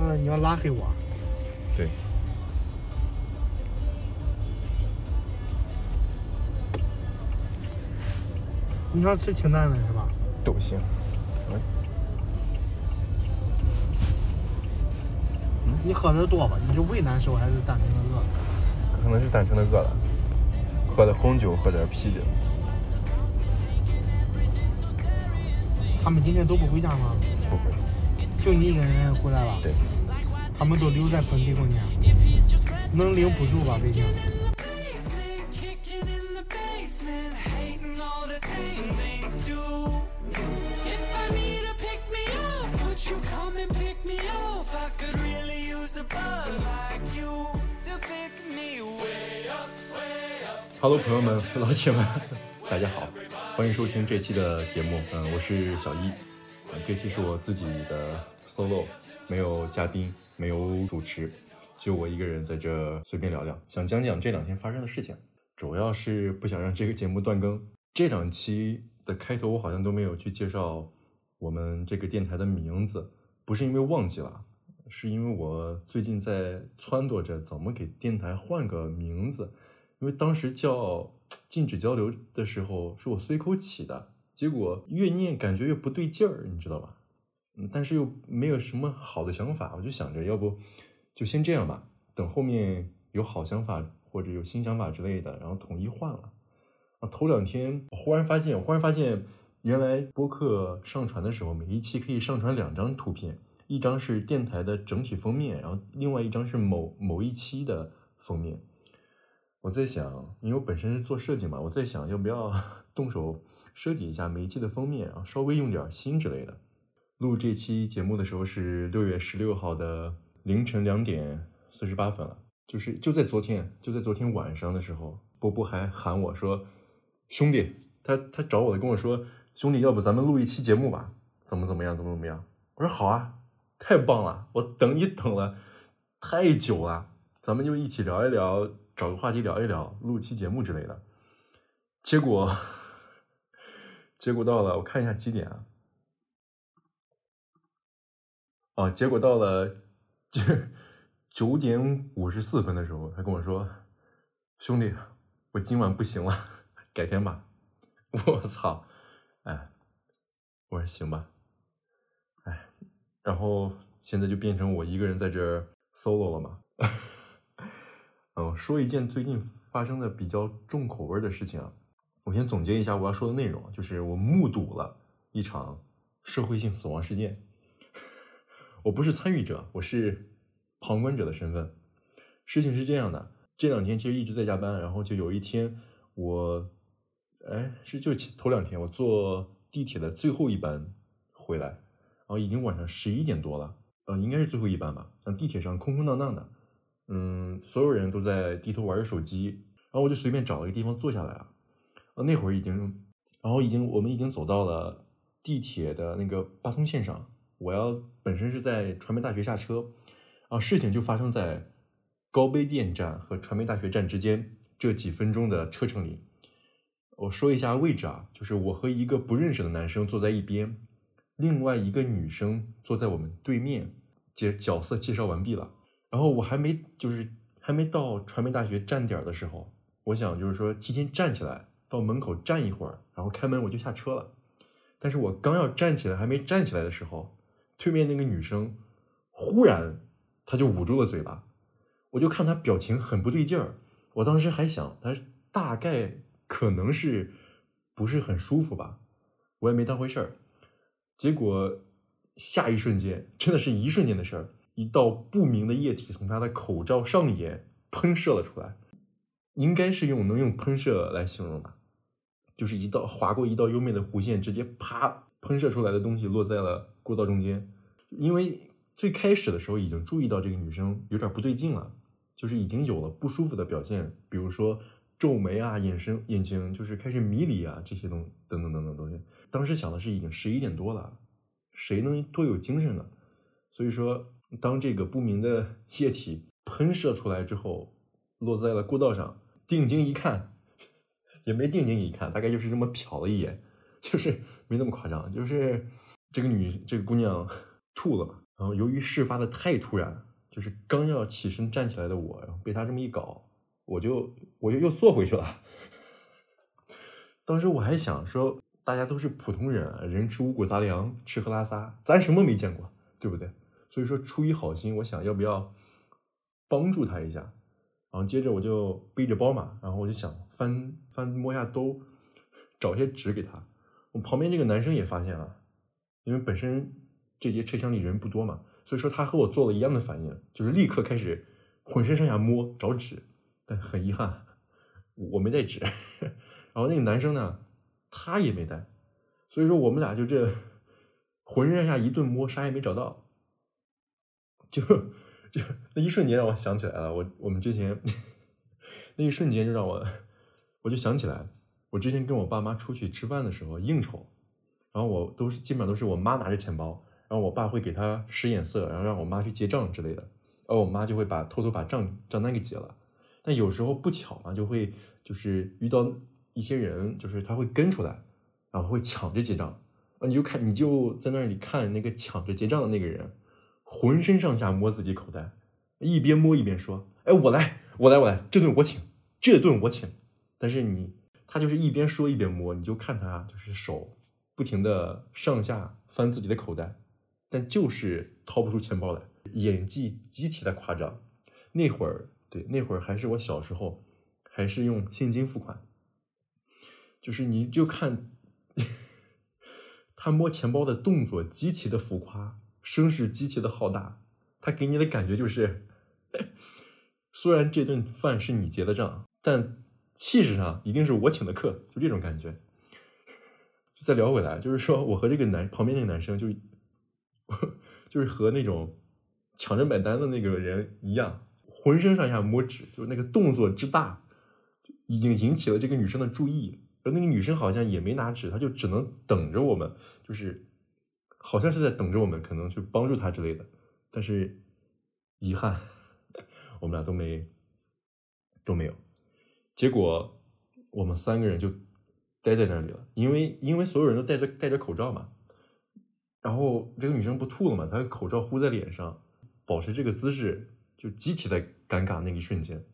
呃，你要拉黑我？对。你想吃清淡的是吧？都行。嗯你喝的多吧？你是胃难受还是单纯的饿？可能是单纯的饿了。喝的红酒，喝点啤酒。他们今天都不回家吗？不回。就你一个人回来了？对。他们都留在本地过年，能领不住吧？北京。Hello，朋友们、老铁们，大家好，欢迎收听这期的节目。嗯，我是小一。这期是我自己的 solo，没有嘉宾，没有主持，就我一个人在这随便聊聊，想讲讲这两天发生的事情。主要是不想让这个节目断更。这两期的开头我好像都没有去介绍我们这个电台的名字，不是因为忘记了，是因为我最近在撺掇着怎么给电台换个名字。因为当时叫禁止交流的时候是我随口起的，结果越念感觉越不对劲儿，你知道吧？嗯，但是又没有什么好的想法，我就想着要不就先这样吧，等后面有好想法或者有新想法之类的，然后统一换了。啊，头两天我忽然发现，忽然发现原来播客上传的时候，每一期可以上传两张图片，一张是电台的整体封面，然后另外一张是某某一期的封面。我在想，因为我本身是做设计嘛，我在想要不要 动手设计一下每一期的封面啊，稍微用点心之类的。录这期节目的时候是六月十六号的凌晨两点四十八分了，就是就在昨天，就在昨天晚上的时候，波波还喊我说：“兄弟，他他找我的跟我说，兄弟，要不咱们录一期节目吧？怎么怎么样，怎么怎么样？”我说：“好啊，太棒了，我等你等了太久了，咱们就一起聊一聊。”找个话题聊一聊，录期节目之类的。结果，结果到了，我看一下几点啊？哦，结果到了九九点五十四分的时候，他跟我说：“兄弟，我今晚不行了，改天吧。”我操！哎，我说行吧。哎，然后现在就变成我一个人在这 solo 了嘛。嗯，说一件最近发生的比较重口味的事情啊。我先总结一下我要说的内容，就是我目睹了一场社会性死亡事件。我不是参与者，我是旁观者的身份。事情是这样的，这两天其实一直在加班，然后就有一天我，哎，是就头两天我坐地铁的最后一班回来，然后已经晚上十一点多了，嗯，应该是最后一班吧。嗯，地铁上空空荡荡的。嗯，所有人都在低头玩着手机，然后我就随便找了一个地方坐下来啊。那会儿已经，然后已经我们已经走到了地铁的那个八通线上。我要本身是在传媒大学下车，啊，事情就发生在高碑店站和传媒大学站之间这几分钟的车程里。我说一下位置啊，就是我和一个不认识的男生坐在一边，另外一个女生坐在我们对面。介角色介绍完毕了。然后我还没就是还没到传媒大学站点的时候，我想就是说提前站起来到门口站一会儿，然后开门我就下车了。但是我刚要站起来，还没站起来的时候，对面那个女生忽然她就捂住了嘴巴，我就看她表情很不对劲儿。我当时还想她大概可能是不是很舒服吧，我也没当回事儿。结果下一瞬间，真的是一瞬间的事儿。一道不明的液体从她的口罩上沿喷射了出来，应该是用能用喷射来形容吧，就是一道划过一道优美的弧线，直接啪喷射出来的东西落在了过道中间。因为最开始的时候已经注意到这个女生有点不对劲了，就是已经有了不舒服的表现，比如说皱眉啊、眼神、眼睛就是开始迷离啊这些东等等等等东西。当时想的是已经十一点多了，谁能多有精神呢？所以说。当这个不明的液体喷射出来之后，落在了过道上，定睛一看，也没定睛一看，大概就是这么瞟了一眼，就是没那么夸张，就是这个女这个姑娘吐了。然后由于事发的太突然，就是刚要起身站起来的我，然后被她这么一搞，我就我就又坐回去了。当时我还想说，大家都是普通人，人吃五谷杂粮，吃喝拉撒，咱什么没见过，对不对？所以说出于好心，我想要不要帮助他一下。然后接着我就背着包嘛，然后我就想翻翻摸一下兜，找些纸给他。我旁边这个男生也发现了，因为本身这节车厢里人不多嘛，所以说他和我做了一样的反应，就是立刻开始浑身上下摸找纸。但很遗憾，我没带纸。然后那个男生呢，他也没带，所以说我们俩就这 浑身上下一顿摸，啥也没找到。就就 那一瞬间让我想起来了，我我们之前那一瞬间就让我我就想起来，我之前跟我爸妈出去吃饭的时候应酬，然后我都是基本上都是我妈拿着钱包，然后我爸会给他使眼色，然后让我妈去结账之类的，然后我妈就会把偷偷把账账单给结了。但有时候不巧嘛，就会就是遇到一些人，就是他会跟出来，然后会抢着结账，啊，你就看你就在那里看那个抢着结账的那个人，浑身上下摸自己口袋，一边摸一边说：“哎，我来，我来，我来，这顿我请，这顿我请。”但是你他就是一边说一边摸，你就看他就是手不停的上下翻自己的口袋，但就是掏不出钱包来，演技极其的夸张。那会儿。对，那会儿还是我小时候，还是用现金付款，就是你就看 他摸钱包的动作极其的浮夸，声势极其的浩大，他给你的感觉就是，虽然这顿饭是你结的账，但气势上一定是我请的客，就这种感觉。就再聊回来，就是说我和这个男旁边那个男生就，就是和那种抢着买单的那个人一样。浑身上下摸纸，就是那个动作之大，已经引起了这个女生的注意。而那个女生好像也没拿纸，她就只能等着我们，就是好像是在等着我们，可能去帮助他之类的。但是遗憾，我们俩都没都没有。结果我们三个人就待在那里了，因为因为所有人都戴着戴着口罩嘛。然后这个女生不吐了嘛，她口罩糊在脸上，保持这个姿势。就极其的尴尬，那一瞬间，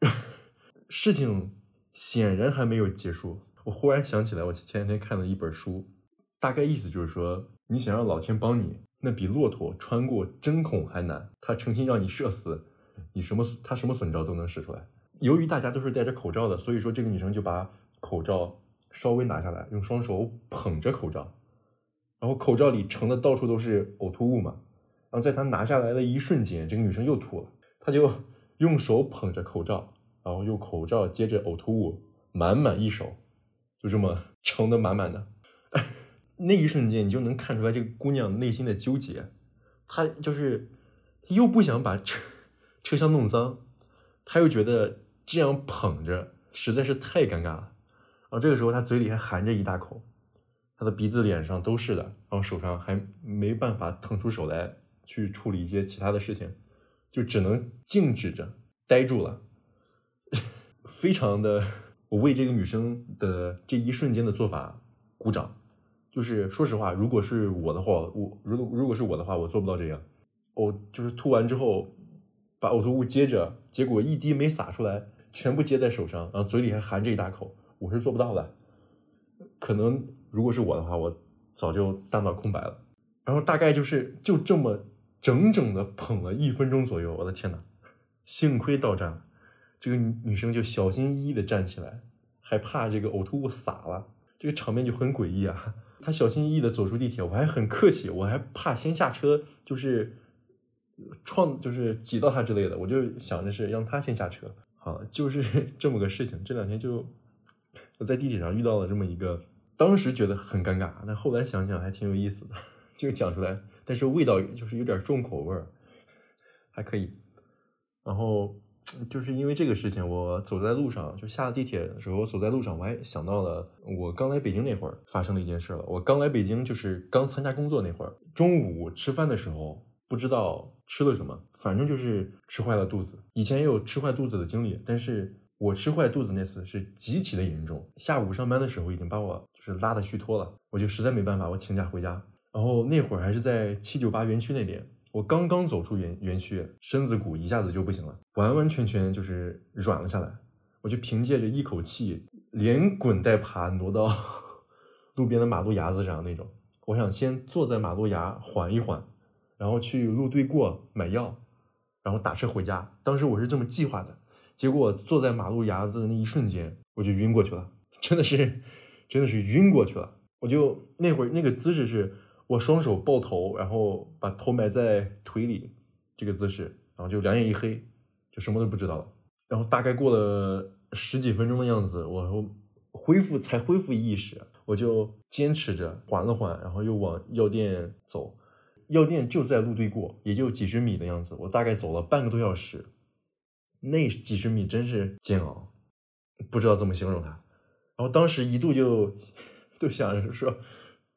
事情显然还没有结束。我忽然想起来，我前两天看了一本书，大概意思就是说，你想让老天帮你，那比骆驼穿过针孔还难。他诚心让你射死，你什么他什么损招都能使出来。由于大家都是戴着口罩的，所以说这个女生就把口罩稍微拿下来，用双手捧着口罩，然后口罩里盛的到处都是呕吐物嘛。然后在他拿下来的一瞬间，这个女生又吐了。她就用手捧着口罩，然后用口罩接着呕吐物，满满一手，就这么 盛的满满的。那一瞬间，你就能看出来这个姑娘内心的纠结。她就是又不想把车车厢弄脏，她又觉得这样捧着实在是太尴尬了。然后这个时候，她嘴里还含着一大口，她的鼻子、脸上都是的，然后手上还没办法腾出手来。去处理一些其他的事情，就只能静止着，呆住了，非常的，我为这个女生的这一瞬间的做法鼓掌。就是说实话，如果是我的话，我如果如果是我的话，我做不到这样。我就是吐完之后，把呕吐物接着，结果一滴没洒出来，全部接在手上，然后嘴里还含着一大口，我是做不到的。可能如果是我的话，我早就大脑空白了。然后大概就是就这么。整整的捧了一分钟左右，我的天哪！幸亏到站了，这个女生就小心翼翼的站起来，还怕这个呕吐物洒了，这个场面就很诡异啊。他小心翼翼的走出地铁，我还很客气，我还怕先下车就是撞就是挤到他之类的，我就想着是让他先下车。好，就是 这么个事情。这两天就我在地铁上遇到了这么一个，当时觉得很尴尬，但后来想想还挺有意思的。就讲出来，但是味道就是有点重口味儿，还可以。然后就是因为这个事情，我走在路上，就下了地铁的时候，走在路上，我还想到了我刚来北京那会儿发生的一件事了。我刚来北京就是刚参加工作那会儿，中午吃饭的时候不知道吃了什么，反正就是吃坏了肚子。以前也有吃坏肚子的经历，但是我吃坏肚子那次是极其的严重。下午上班的时候已经把我就是拉的虚脱了，我就实在没办法，我请假回家。然后那会儿还是在七九八园区那边，我刚刚走出园园区，身子骨一下子就不行了，完完全全就是软了下来。我就凭借着一口气，连滚带爬挪到 路边的马路牙子上那种。我想先坐在马路牙缓一缓，然后去路对过买药，然后打车回家。当时我是这么计划的，结果坐在马路牙子的那一瞬间，我就晕过去了，真的是，真的是晕过去了。我就那会儿那个姿势是我双手抱头，然后把头埋在腿里，这个姿势，然后就两眼一黑，就什么都不知道了。然后大概过了十几分钟的样子，我恢复才恢复意识，我就坚持着缓了缓，然后又往药店走。药店就在路对过，也就几十米的样子。我大概走了半个多小时，那几十米真是煎熬，不知道怎么形容它。然后当时一度就 就想着说，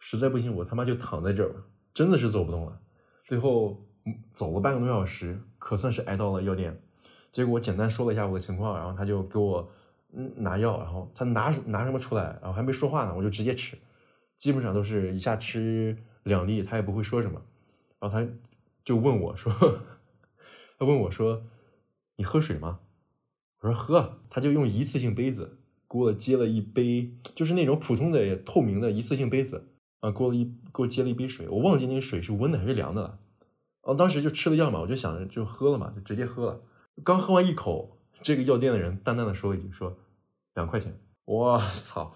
实在不行我他妈就躺在这儿，真的是走不动了。最后走了半个多小时，可算是挨到了药店。结果我简单说了一下我的情况，然后他就给我嗯拿药，然后他拿拿什么出来，然后还没说话呢，我就直接吃，基本上都是一下吃两粒，他也不会说什么，然后他就问我说，他问我说你喝水吗？我说喝，他就用一次性杯子给我接了一杯，就是那种普通的透明的一次性杯子啊，给我一给我接了一杯水，我忘记那个水是温的还是凉的了，然后当时就吃了药嘛，我就想着就喝了嘛，就直接喝了。刚喝完一口，这个药店的人淡淡的说了一句：“说两块钱。”我操，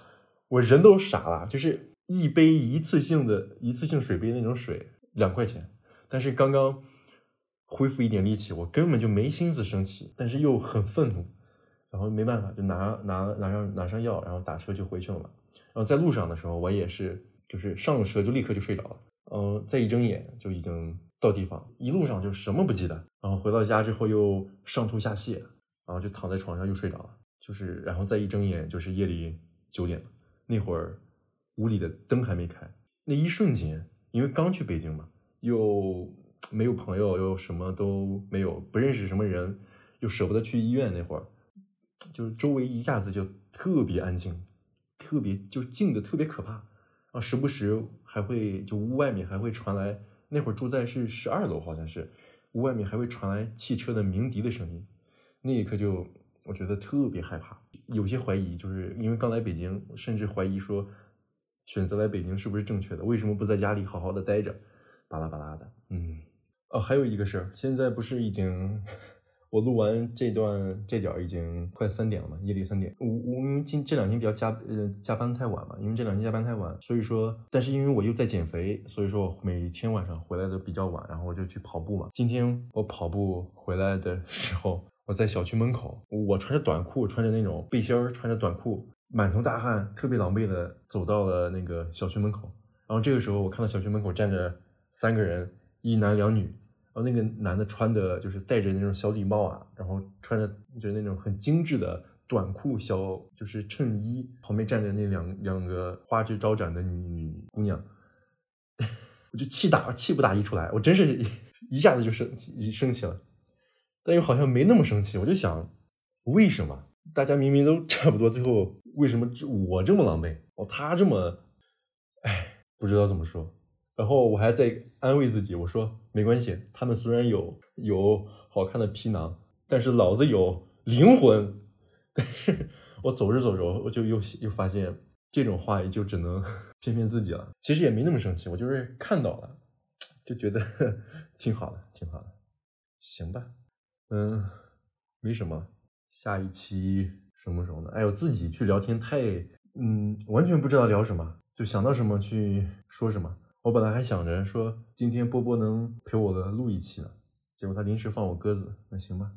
我人都傻了，就是一杯一次性的一次性水杯那种水，两块钱。但是刚刚恢复一点力气，我根本就没心思生气，但是又很愤怒，然后没办法，就拿拿拿上拿上药，然后打车就回去了嘛。然后在路上的时候，我也是，就是上了车就立刻就睡着了，嗯，再一睁眼就已经。到地方一路上就什么不记得，然后回到家之后又上吐下泻，然后就躺在床上又睡着了，就是然后再一睁眼就是夜里九点了。那会儿屋里的灯还没开，那一瞬间，因为刚去北京嘛，又没有朋友，又什么都没有，不认识什么人，又舍不得去医院。那会儿就是周围一下子就特别安静，特别就静的特别可怕啊，时不时还会就屋外面还会传来。那会儿住在是十二楼，好像是屋外面还会传来汽车的鸣笛的声音，那一刻就我觉得特别害怕，有些怀疑，就是因为刚来北京，甚至怀疑说选择来北京是不是正确的，为什么不在家里好好的待着，巴拉巴拉的，嗯，哦，还有一个事，现在不是已经。我录完这段这点已经快三点了嘛，夜里三点。我我因为今这两天比较加呃加班太晚嘛，因为这两天加班太晚，所以说，但是因为我又在减肥，所以说我每天晚上回来的比较晚，然后我就去跑步嘛。今天我跑步回来的时候，我在小区门口，我穿着短裤，穿着那种背心儿，穿着短裤，满头大汗，特别狼狈的走到了那个小区门口。然后这个时候，我看到小区门口站着三个人，一男两女。然后那个男的穿的就是戴着那种小礼帽啊，然后穿着就是那种很精致的短裤小就是衬衣，旁边站着那两两个花枝招展的女姑娘，我就气打气不打一处来，我真是一下子就生气生气了，但又好像没那么生气，我就想为什么？大家明明都 差不多，最后为什么我这么狼狈，哦他这么，哎不知道怎么说。然后我还在安慰自己，我说没关系，他们虽然有有好看的皮囊，但是老子有灵魂。但是我走着走着，我就又又发现这种话也就只能 骗骗自己了。其实也没那么生气，我就是看到了，就觉得 挺好的，挺好的，行吧，嗯，没什么。下一期什么时候呢？哎，我自己去聊天太，嗯，完全不知道聊什么，就想到什么去说什么。我本来还想着说今天波波能陪我的录一期呢，结果他临时放我鸽子，那行吧，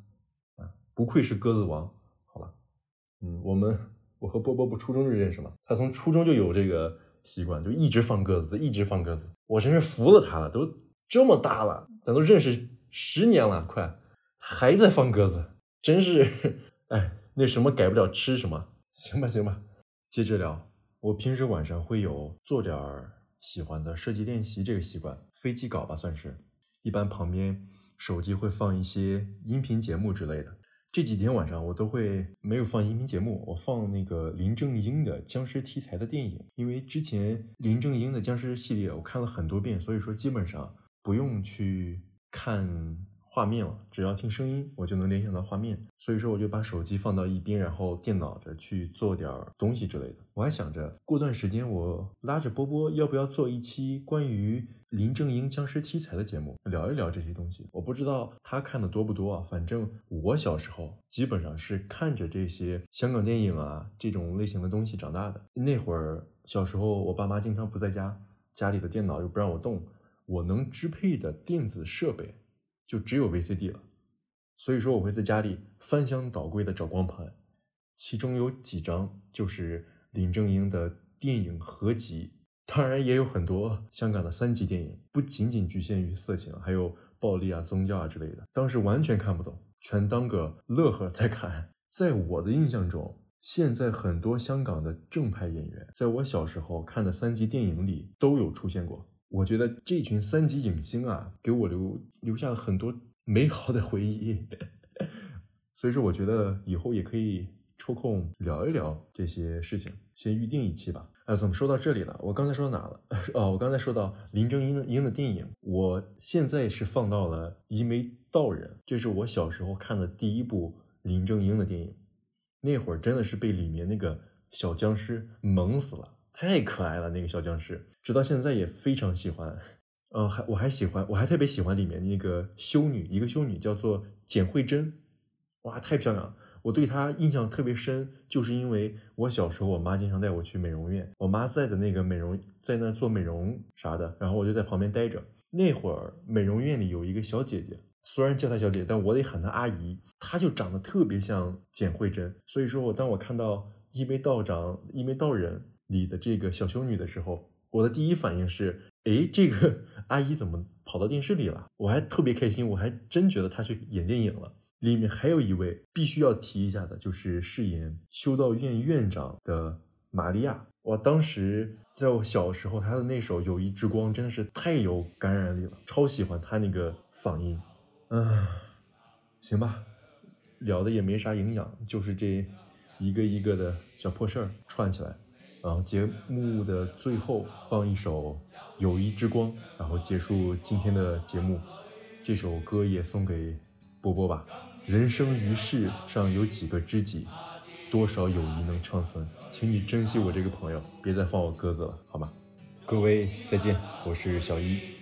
啊，不愧是鸽子王，好吧，嗯，我们我和波波不初中就认识嘛，他从初中就有这个习惯，就一直放鸽子，一直放鸽子，我真是服了他了，都这么大了，咱都认识十年了，快还在放鸽子，真是，哎，那什么改不了吃什么，行吧行吧，接着聊，我平时晚上会有做点儿。喜欢的设计练习这个习惯，飞机稿吧算是。一般旁边手机会放一些音频节目之类的。这几天晚上我都会没有放音频节目，我放那个林正英的僵尸题材的电影，因为之前林正英的僵尸系列我看了很多遍，所以说基本上不用去看。画面了，只要听声音，我就能联想到画面。所以说，我就把手机放到一边，然后电脑着去做点东西之类的。我还想着过段时间我拉着波波，要不要做一期关于林正英僵尸题材的节目，聊一聊这些东西。我不知道他看的多不多啊，反正我小时候基本上是看着这些香港电影啊这种类型的东西长大的。那会儿小时候，我爸妈经常不在家，家里的电脑又不让我动，我能支配的电子设备。就只有 VCD 了，所以说我会在家里翻箱倒柜的找光盘，其中有几张就是林正英的电影合集，当然也有很多香港的三级电影，不仅仅局限于色情，还有暴力啊、宗教啊之类的。当时完全看不懂，全当个乐呵在看。在我的印象中，现在很多香港的正派演员，在我小时候看的三级电影里都有出现过。我觉得这群三级影星啊，给我留留下了很多美好的回忆，所以说我觉得以后也可以抽空聊一聊这些事情，先预定一期吧。哎，怎么说到这里了？我刚才说到哪了？哦，我刚才说到林正英的英的电影，我现在是放到了《一眉道人》，这是我小时候看的第一部林正英的电影，那会儿真的是被里面那个小僵尸萌死了。太可爱了，那个小僵尸，直到现在也非常喜欢。嗯，还我还喜欢，我还特别喜欢里面那个修女，一个修女叫做简慧珍，哇，太漂亮了！我对她印象特别深，就是因为我小时候我妈经常带我去美容院，我妈在的那个美容在那做美容啥的，然后我就在旁边待着。那会儿美容院里有一个小姐姐，虽然叫她小姐，但我得喊她阿姨，她就长得特别像简慧珍，所以说我当我看到一眉道长、一眉道人。里的这个小修女的时候，我的第一反应是，哎，这个阿姨怎么跑到电视里了？我还特别开心，我还真觉得她去演电影了。里面还有一位必须要提一下的，就是饰演修道院院长的玛利亚。我当时在我小时候，她的那首《友谊之光》真的是太有感染力了，超喜欢她那个嗓音。嗯，行吧，聊的也没啥营养，就是这一个一个的小破事儿串起来。然后节目的最后放一首《友谊之光》，然后结束今天的节目。这首歌也送给波波吧。人生于世上有几个知己，多少友谊能长存？请你珍惜我这个朋友，别再放我鸽子了，好吗？各位再见，我是小一。